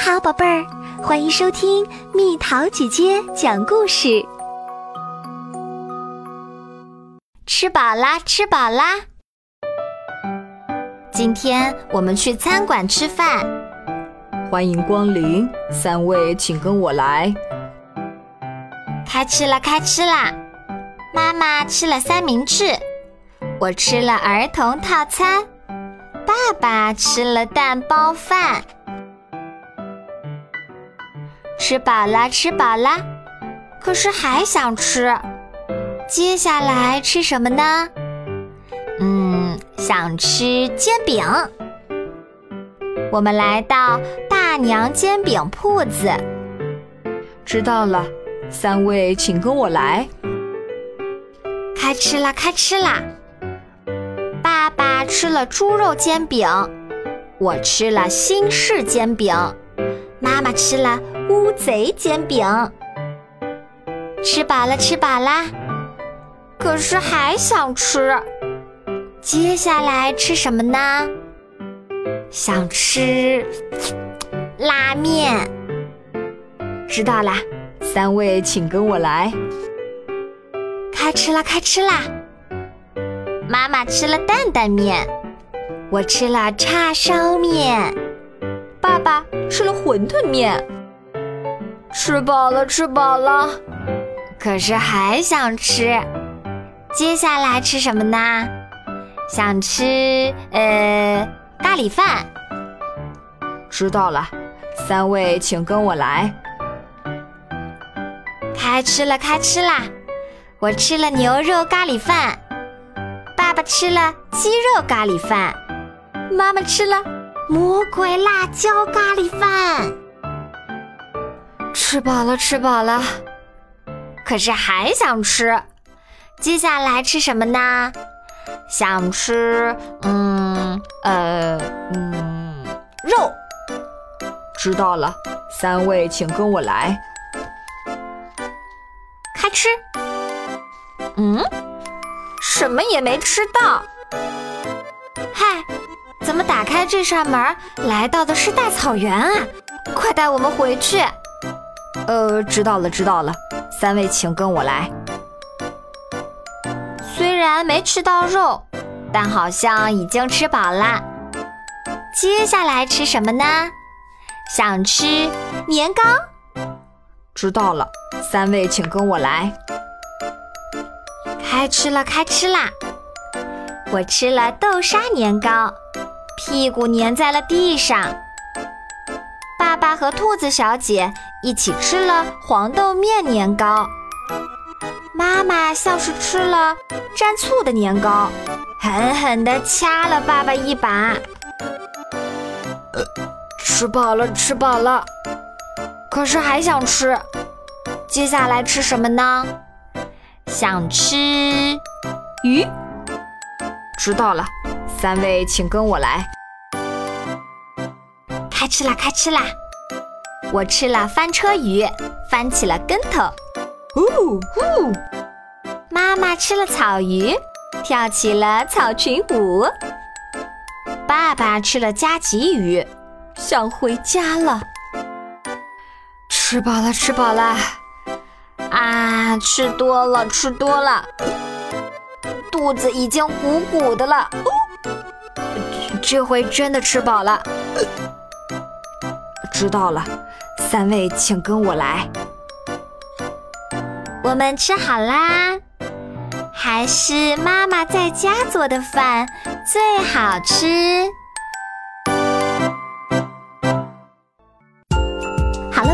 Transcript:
好，宝贝儿，欢迎收听蜜桃姐姐讲故事。吃饱啦，吃饱啦！今天我们去餐馆吃饭，欢迎光临，三位请跟我来。开吃了，开吃啦！妈妈吃了三明治，我吃了儿童套餐，爸爸吃了蛋包饭。吃饱了，吃饱了，可是还想吃。接下来吃什么呢？嗯，想吃煎饼。我们来到大娘煎饼铺子。知道了，三位请跟我来。开吃啦，开吃啦！爸爸吃了猪肉煎饼，我吃了新式煎饼，妈妈吃了乌贼煎饼。吃饱了，吃饱啦，可是还想吃。接下来吃什么呢？想吃拉面。知道啦，三位请跟我来。开吃啦，开吃啦！妈妈吃了担担面，我吃了叉烧面，吃了馄饨面。吃饱了，吃饱了，可是还想吃。接下来吃什么呢？想吃呃咖喱饭。知道了，三位请跟我来。开吃了，开吃啦！我吃了牛肉咖喱饭，爸爸吃了鸡肉咖喱饭，妈妈吃了魔鬼辣椒咖喱饭。吃饱了，吃饱了，可是还想吃。接下来吃什么呢？想吃，嗯，呃，嗯，肉。知道了，三位请跟我来。开吃。嗯，什么也没吃到。嗨，怎么打开这扇门，来到的是大草原啊？快带我们回去。呃，知道了，知道了。三位请跟我来。虽然没吃到肉，但好像已经吃饱了。接下来吃什么呢？想吃年糕。知道了，三位请跟我来。开吃了，开吃啦！我吃了豆沙年糕，屁股粘在了地上。爸爸和兔子小姐一起吃了黄豆面年糕，妈妈像是吃了蘸醋的年糕，狠狠地掐了爸爸一把。吃饱了，吃饱了，可是还想吃。接下来吃什么呢？想吃鱼，知道了，三位请跟我来。开吃啦，开吃啦！我吃了翻车鱼，翻起了跟头。呜呜！妈妈吃了草鱼，跳起了草裙舞。爸爸吃了加吉鱼，想回家了。吃饱了，吃饱了。啊，吃多了，吃多了，肚子已经鼓鼓的了。这回真的吃饱了。知道了，三位请跟我来。我们吃好啦，还是妈妈在家做的饭最好吃。